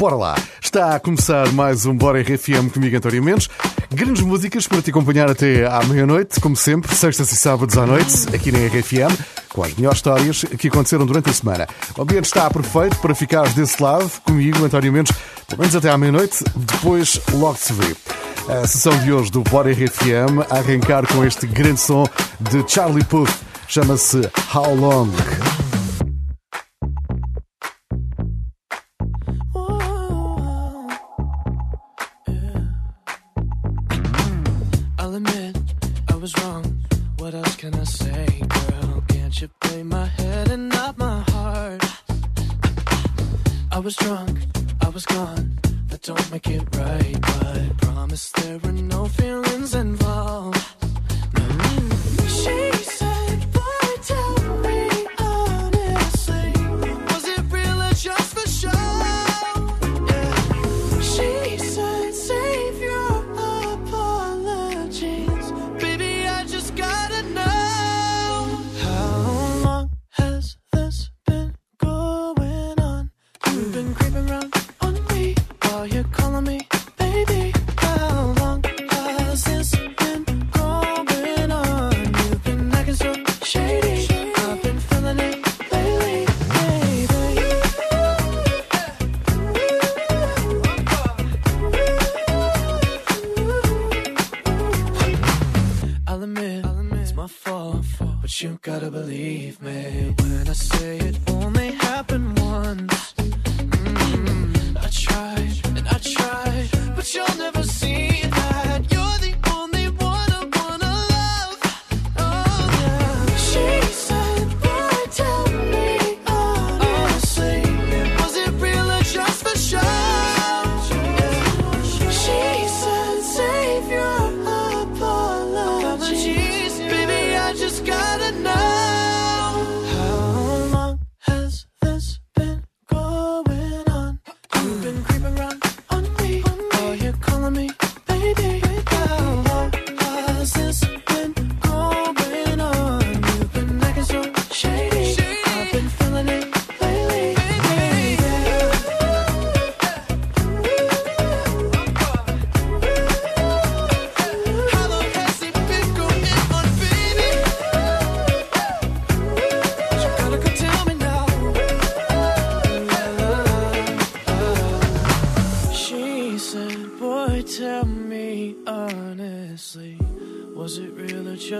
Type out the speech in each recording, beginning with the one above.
Bora lá! Está a começar mais um Bora RFM comigo, António Mendes. Grandes músicas para te acompanhar até à meia-noite, como sempre, sextas e sábados à noite, aqui na RFM, com as melhores histórias que aconteceram durante a semana. O ambiente está perfeito para ficares desse lado, comigo, António Mendes, pelo menos até à meia-noite, depois logo se vê. A sessão de hoje do Bora RFM a arrancar com este grande som de Charlie Puth, chama-se How Long.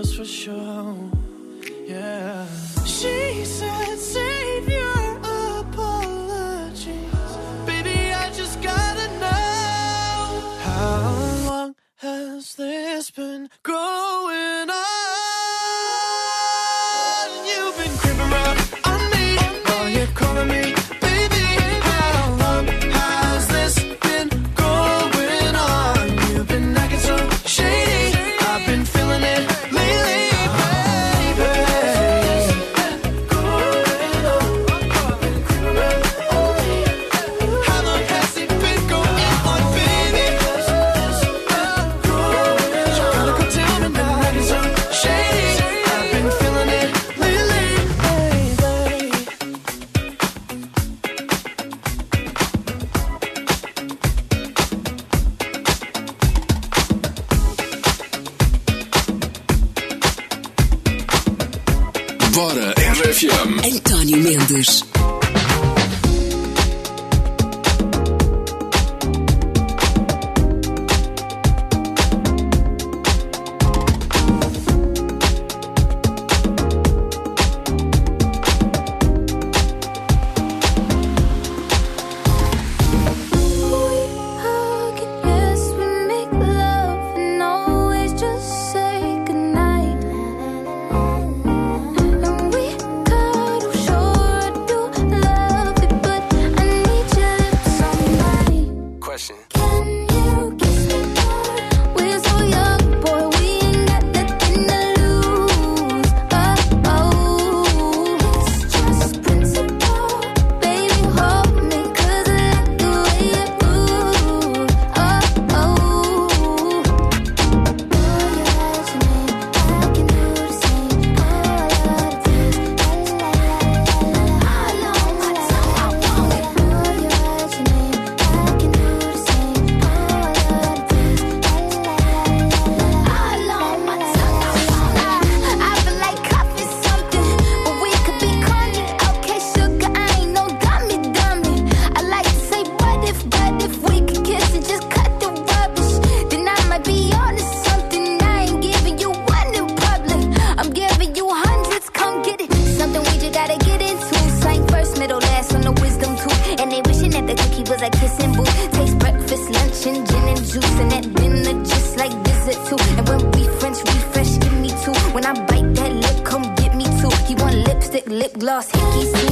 for sure. Yeah. She said, save your apologies. Baby, I just gotta know. How long has this been growing? lost hickeys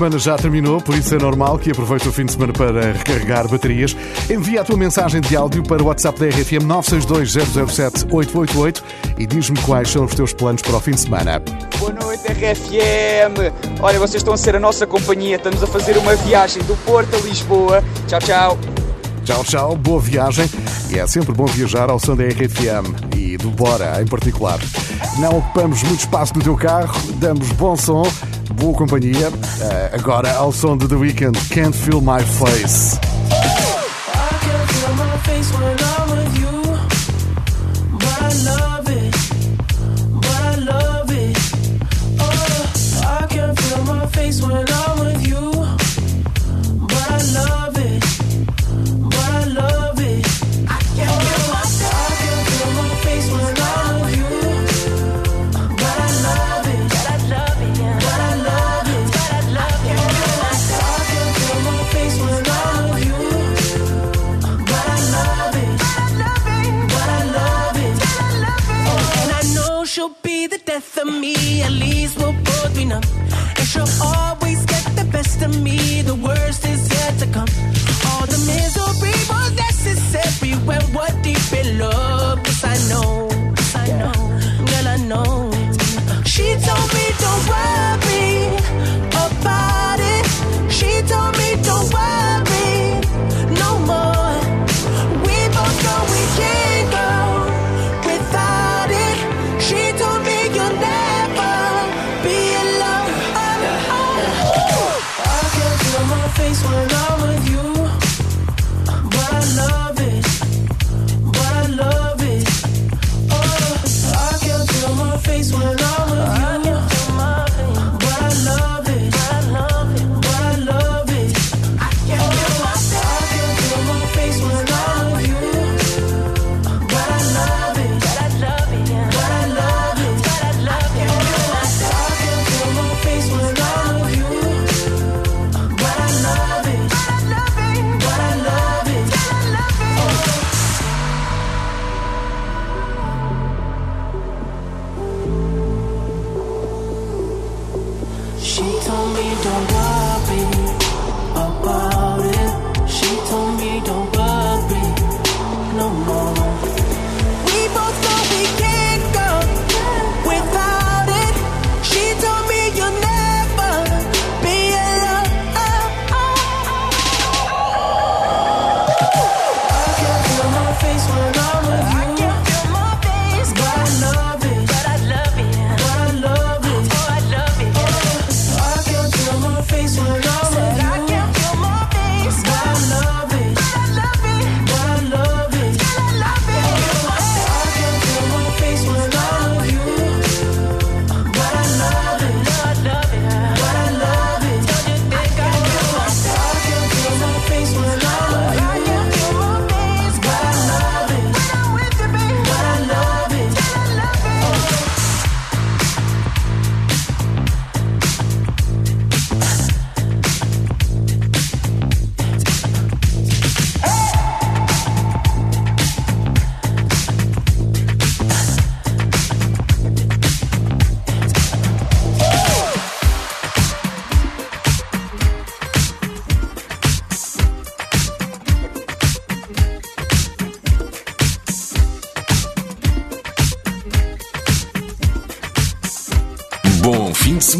semana já terminou, por isso é normal que aproveite o fim de semana para recarregar baterias. Envia a tua mensagem de áudio para o WhatsApp da RFM 962-007-888 e diz-me quais são os teus planos para o fim de semana. Boa noite, RFM! Olha, vocês estão a ser a nossa companhia, estamos a fazer uma viagem do Porto a Lisboa. Tchau, tchau! Tchau, tchau, boa viagem. E é sempre bom viajar ao som da RFM e do Bora em particular. Não ocupamos muito espaço no teu carro, damos bom som boa companhia. Uh, agora ao som de The Weeknd, Can't Feel My Face.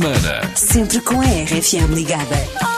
Semana. Sempre com a RFM ligada.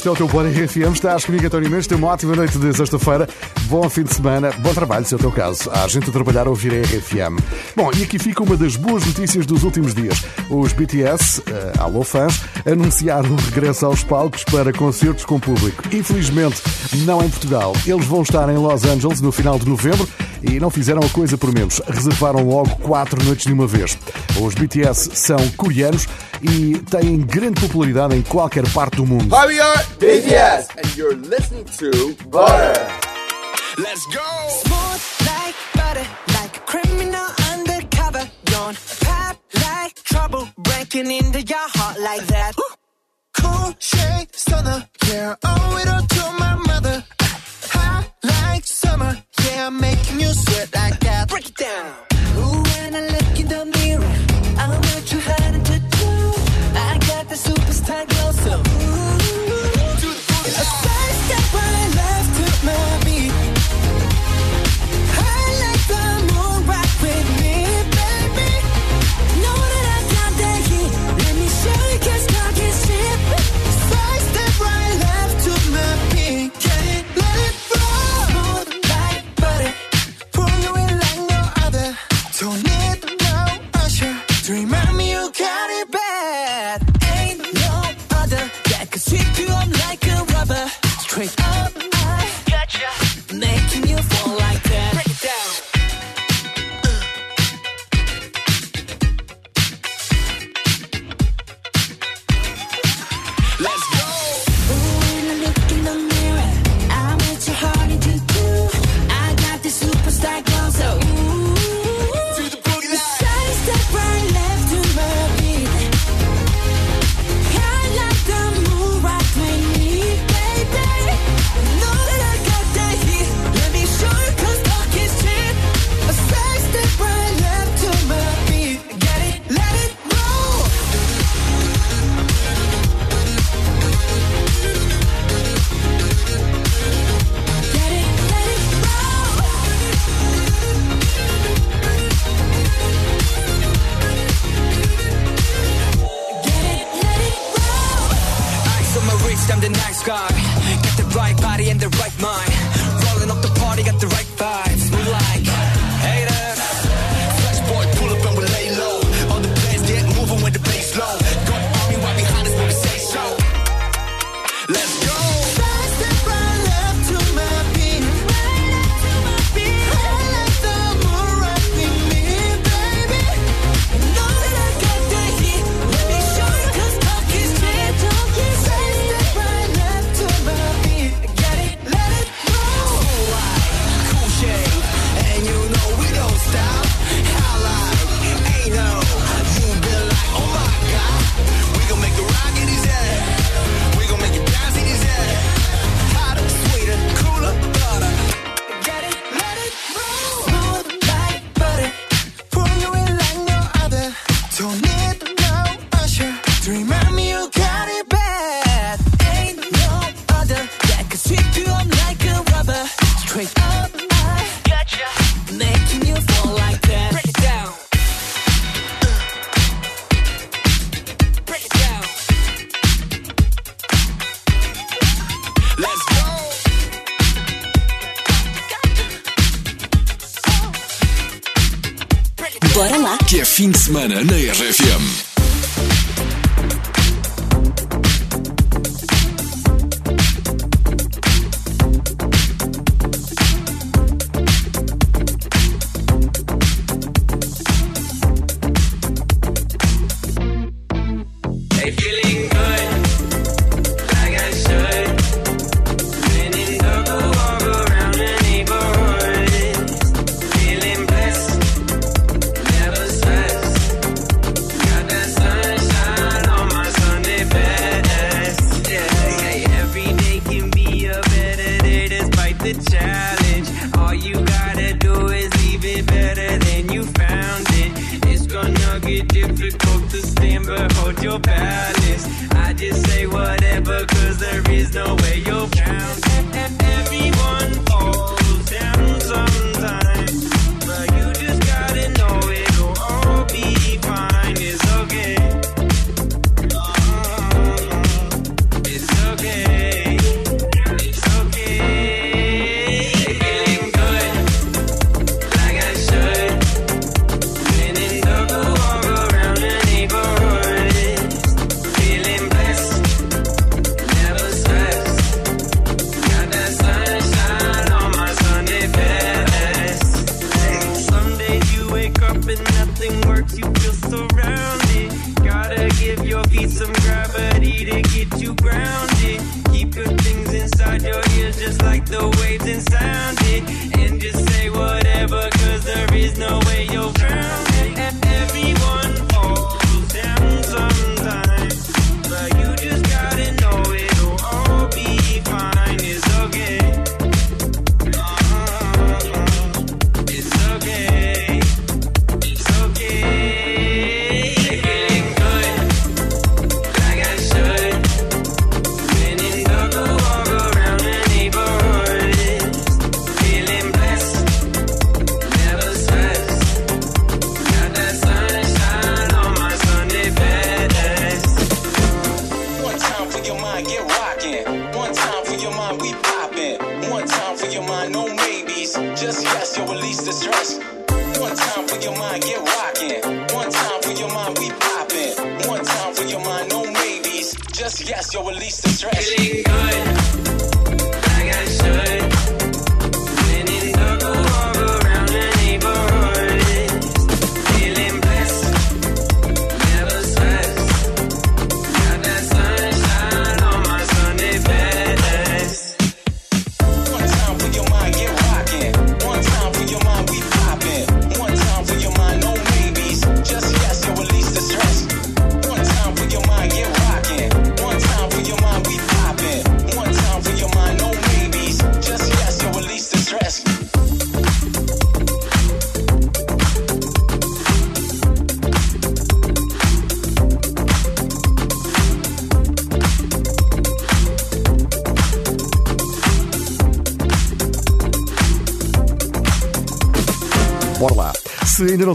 Este é o teu Bora RFM. Estás comigo, António Mendes. Tem uma ótima noite de sexta-feira. Bom fim de semana. Bom trabalho, se é o teu caso. Há gente a trabalhar a ouvir a RFM. Bom, e aqui fica uma das boas notícias dos últimos dias. Os BTS, uh, eh, alô fãs, anunciaram o regresso aos palcos para concertos com público. Infelizmente, não em Portugal. Eles vão estar em Los Angeles no final de novembro e não fizeram a coisa por menos. Reservaram logo quatro noites de uma vez. Os BTS são coreanos e têm grande popularidade em qualquer parte do mundo. Hi, we are BTS and you're listening to Butter. Let's go! Smooth like butter, like a criminal undercover. Don't pop like trouble, breaking into your heart like that. Cool shade stunner, yeah, owe it all to my mother. Hot like summer, yeah, making you sweat like that. Break it down. Ooh, when I look in the mirror, I'm what you hiding to do. I got the superstar glow, so mine. Que é fim de semana na RFM. When your mind no maybes, just yes, you'll release the stress. Feeling good.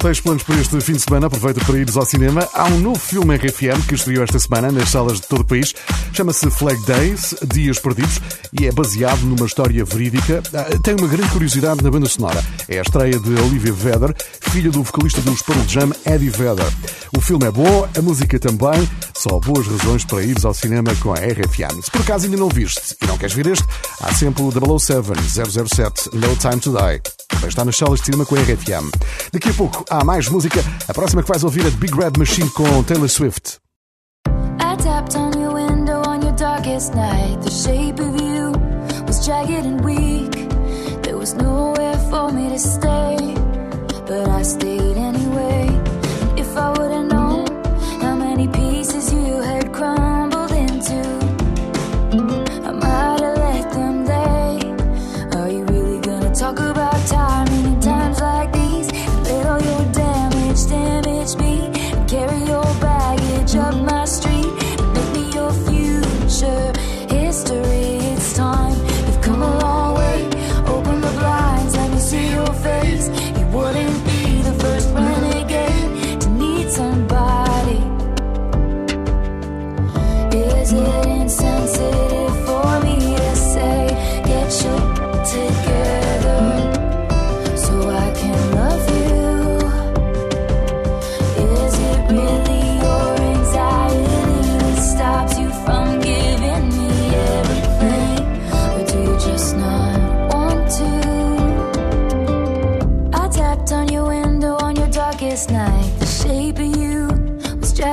Tens planos para este fim de semana, aproveita para ires ao cinema. Há um novo filme RFM que estreou esta semana nas salas de todo o país. Chama-se Flag Days, Dias Perdidos, e é baseado numa história verídica. Ah, tem uma grande curiosidade na banda sonora. É a estreia de Olivia Vedder, filha do vocalista dos Pearl Jam, Eddie Vedder. O filme é bom, a música também. Só boas razões para ires ao cinema com a RFM. Se por acaso ainda não viste e não queres ver este, há sempre o 007 007 No Time to Die. Também está nas salas de cinema com a RFM. Daqui a pouco há mais música. A próxima que vais ouvir é Big Red Machine com Taylor Swift. But I stayed anyway.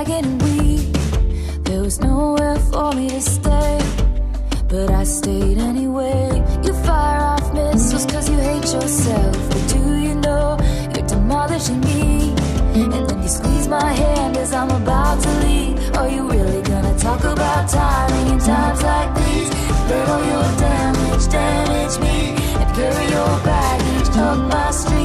And weak. There was nowhere for me to stay, but I stayed anyway. You fire off missiles cause you hate yourself. But do you know you're demolishing me? And then you squeeze my hand as I'm about to leave. Are you really gonna talk about timing in times like these? Let all your damage damage me and carry your baggage up my street.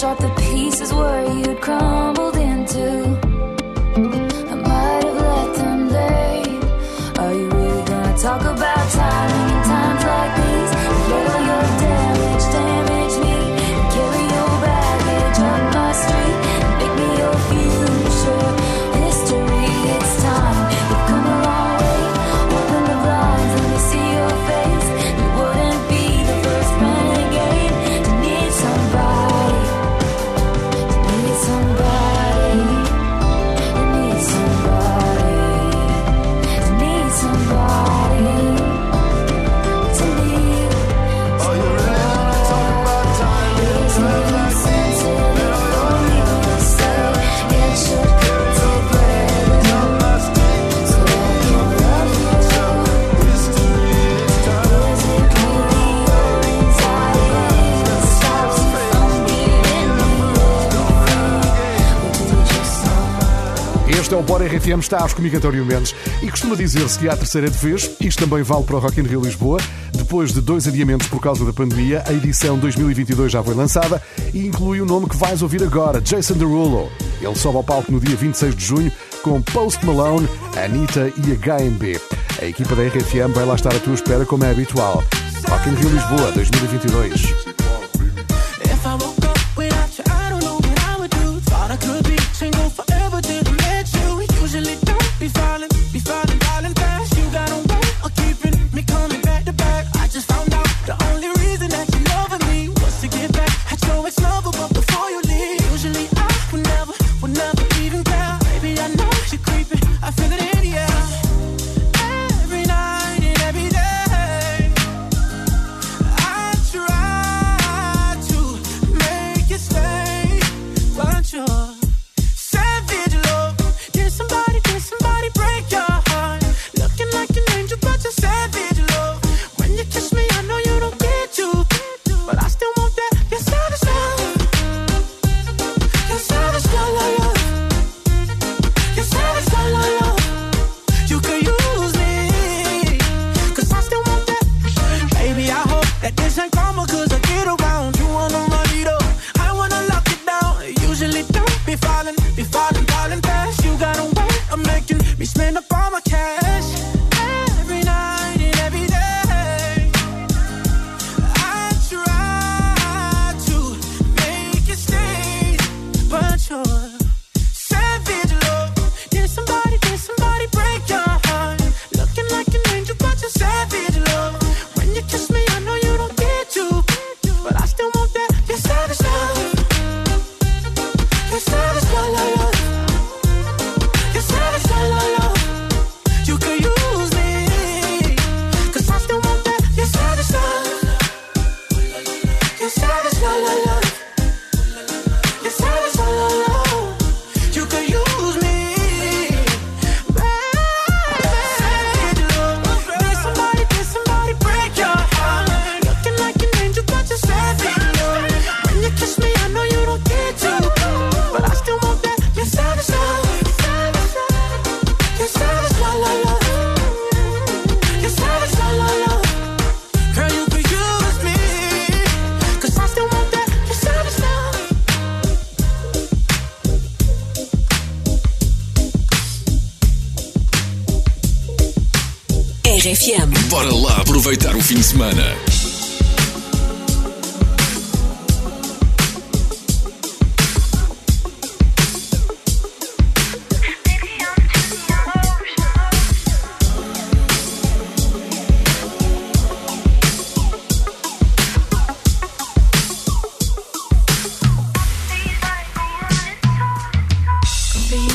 Sharp the pieces where you'd crumbled RFM, está aos comigo António Mendes e costuma dizer-se que há a terceira de vez, isto também vale para o Rock in Rio Lisboa. Depois de dois adiamentos por causa da pandemia, a edição 2022 já foi lançada e inclui o nome que vais ouvir agora, Jason Derulo. Ele sobe ao palco no dia 26 de junho com Post Malone, Anitta e HMB. A equipa da RFM vai lá estar à tua espera como é habitual. Rock in Rio Lisboa 2022.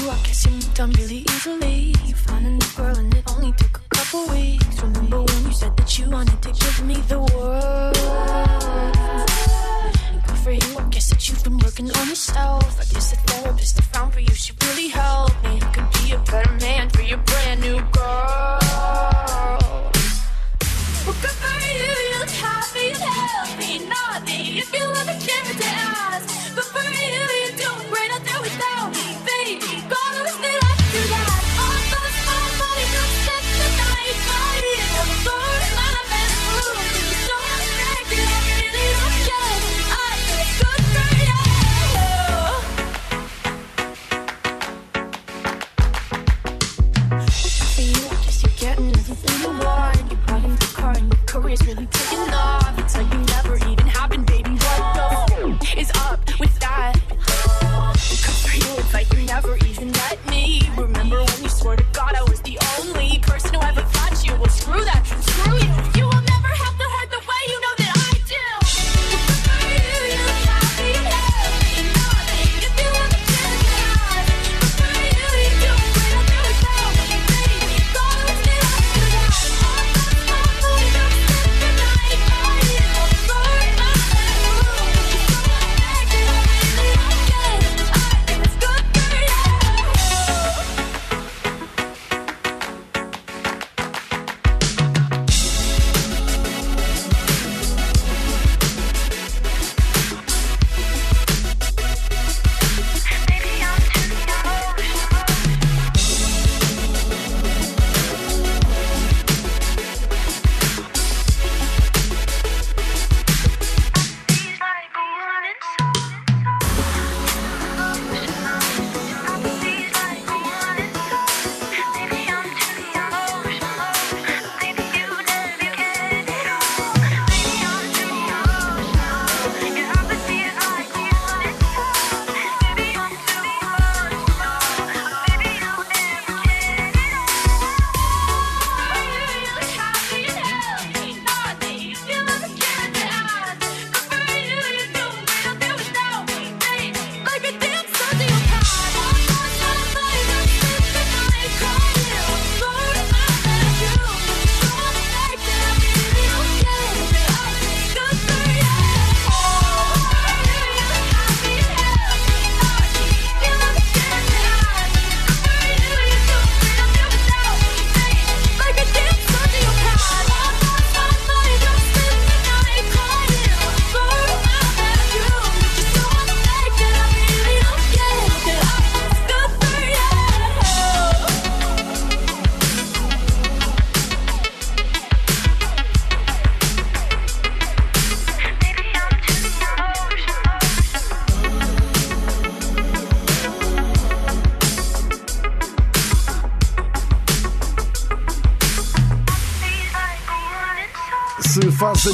I guess you moved on really easily. You found a new girl and it only took a couple weeks. Remember when you said that you wanted to give me the world? Good for you, I guess that you've been working on yourself. I guess the therapist I found for you, she really helped me. I could be a better man for your brand new girl. Well, good for you, you look happy and healthy, naughty. If you look a carrot to ask, good for you,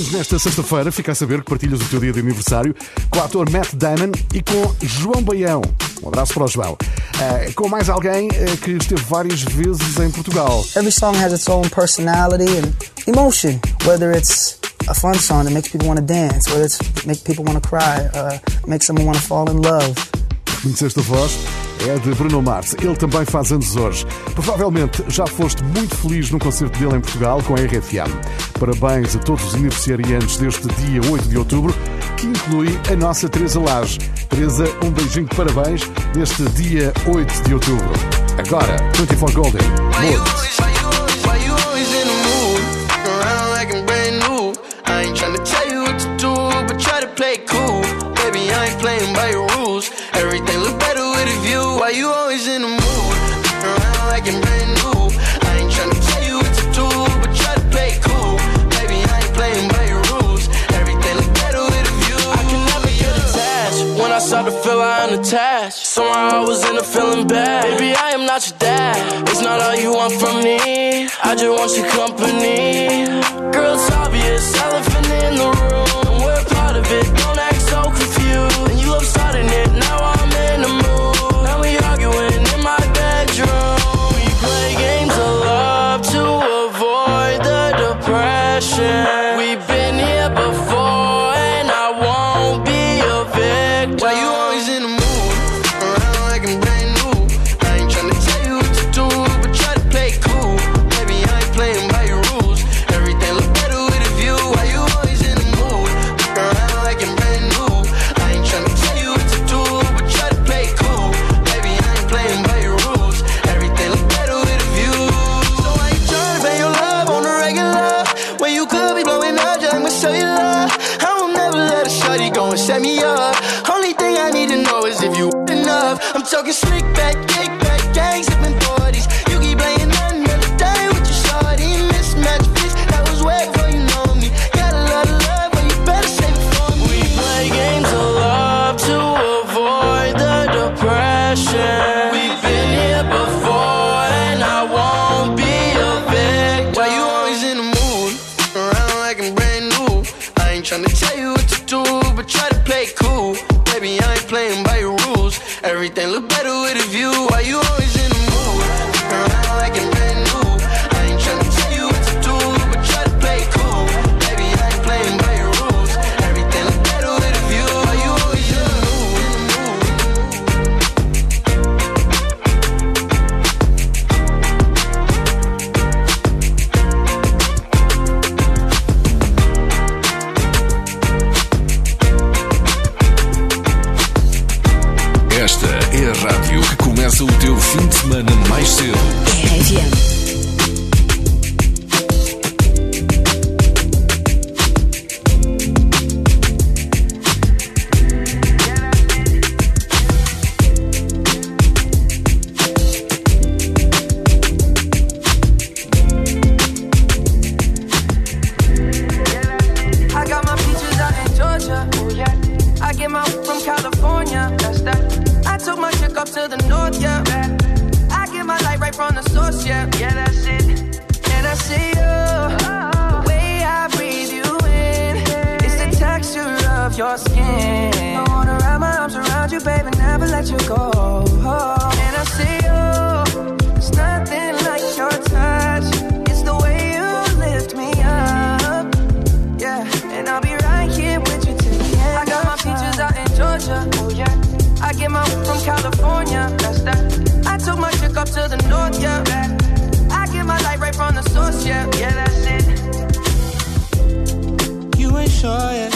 Anos nesta sexta-feira, fica a saber que partilhas o teu dia de aniversário com o ator Matt Damon e com João Baião. Um abraço para o João. Eh, com mais alguém eh, que esteve várias vezes em Portugal. Every song has its own personality and emotion. Whether it's a fun song that makes people want to dance, whether it's make people want to cry, uh, make someone want to fall in love. Conheceste a voz? É de Bruno Mars. Ele também faz anos hoje. Provavelmente já foste muito feliz no concerto dele em Portugal com a RFM. Parabéns a todos os aniversariantes deste dia 8 de outubro, que inclui a nossa Teresa Lage. Teresa, um beijinho de parabéns neste dia 8 de outubro. Agora, 24 Golden. Mood. Attached, somehow I was in a feeling bad. Baby, I am not your dad. It's not all you want from me. I just want your company. Girl, it's obvious, elephant in the room. Only thing I need to know is if you enough. I'm talking slick back, you go. And I see you. There's nothing like your touch. It's the way you lift me up. Yeah, and I'll be right here with you till the end. I got my peaches out in Georgia. Oh yeah. I get my from California. That's that. I took my chick up to the north. Yeah. I get my light right from the source. Yeah. Yeah, that's it. You ain't sure yet,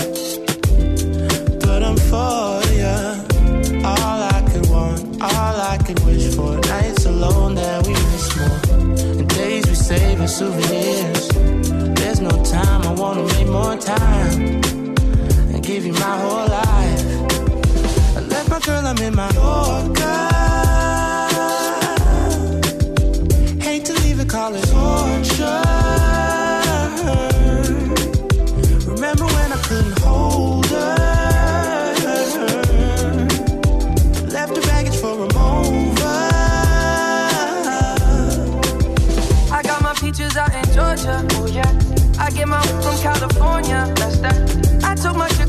give you my whole life. I left my girl, I'm in my Yorker.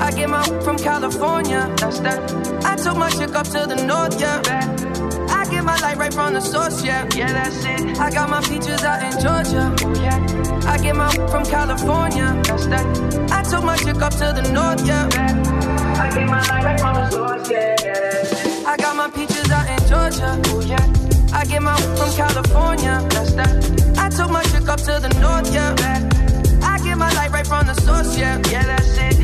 I get my from California. That's that. I took my chick up to the north. Yeah. I get my light right from the source. Yeah. Yeah, that's it. I got my peaches out in Georgia. Oh yeah. I get my from California. That's that. I took my chick up to the north. Yeah. I get my light right from the source. Yeah. yeah that's it. I got my peaches out in Georgia. Oh yeah. I get my from California. That's that. I took my chick up to the north. Yeah. I get my light right from the source, yeah, yeah, that's it.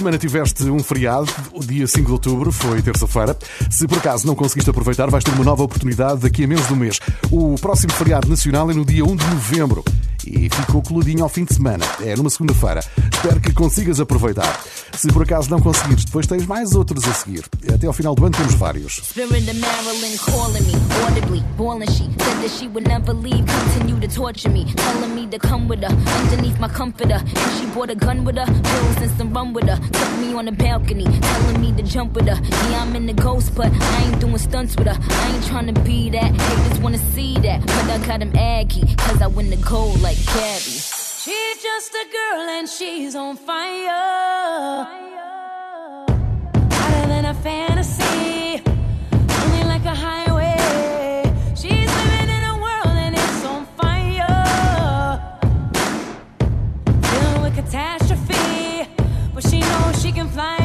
semana tiveste um feriado, o dia 5 de outubro, foi terça-feira. Se por acaso não conseguiste aproveitar, vais ter uma nova oportunidade daqui a menos de um mês. O próximo feriado nacional é no dia 1 de novembro e ficou coludinho ao fim de semana. É numa segunda-feira. Espero que consigas aproveitar. Se por acaso não conseguires, depois tens mais outros a seguir. Até ao final do ano temos vários. Cause I win the gold like Gabby. She's just a girl and she's on fire. Hotter than a fantasy, only like a highway. She's living in a world and it's on fire. Dealing with catastrophe, but she knows she can fly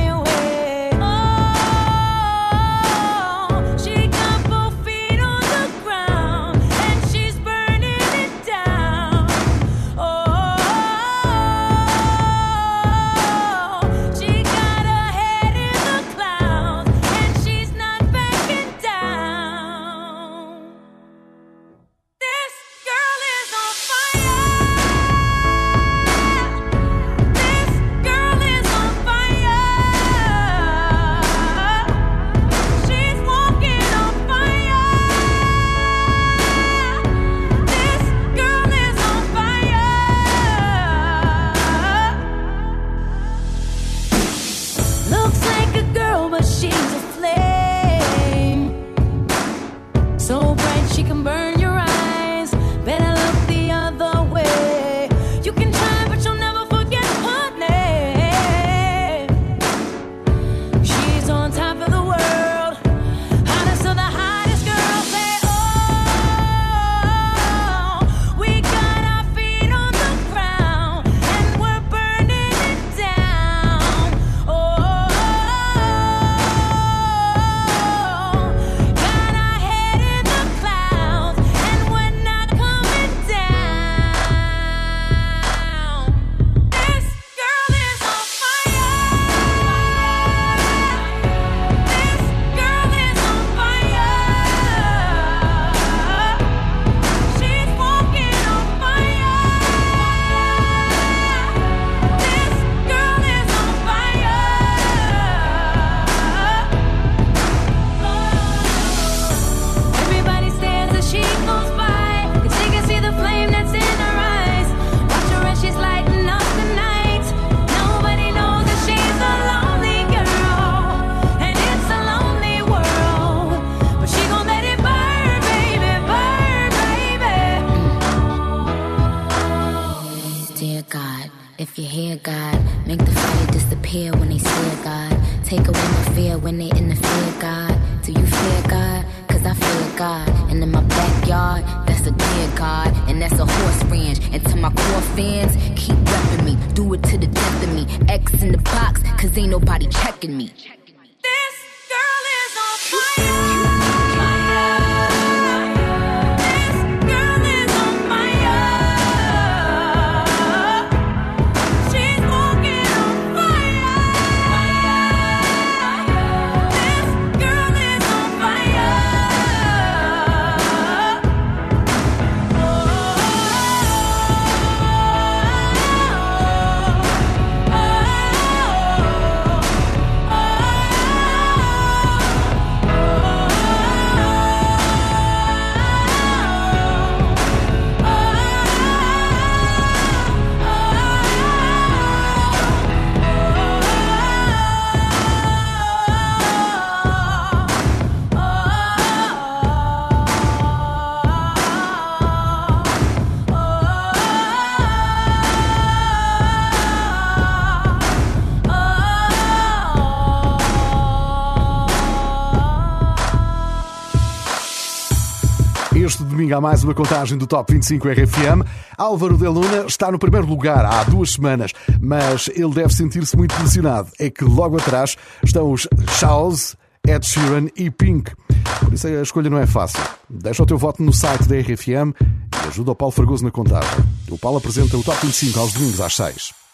Há mais uma contagem do Top 25 RFM. Álvaro de Luna está no primeiro lugar há duas semanas, mas ele deve sentir-se muito pressionado. É que logo atrás estão os Charles, Ed Sheeran e Pink. Por isso a escolha não é fácil. Deixa o teu voto no site da RFM e ajuda o Paulo Fragoso na contagem. O Paulo apresenta o Top 25 aos domingos às 6.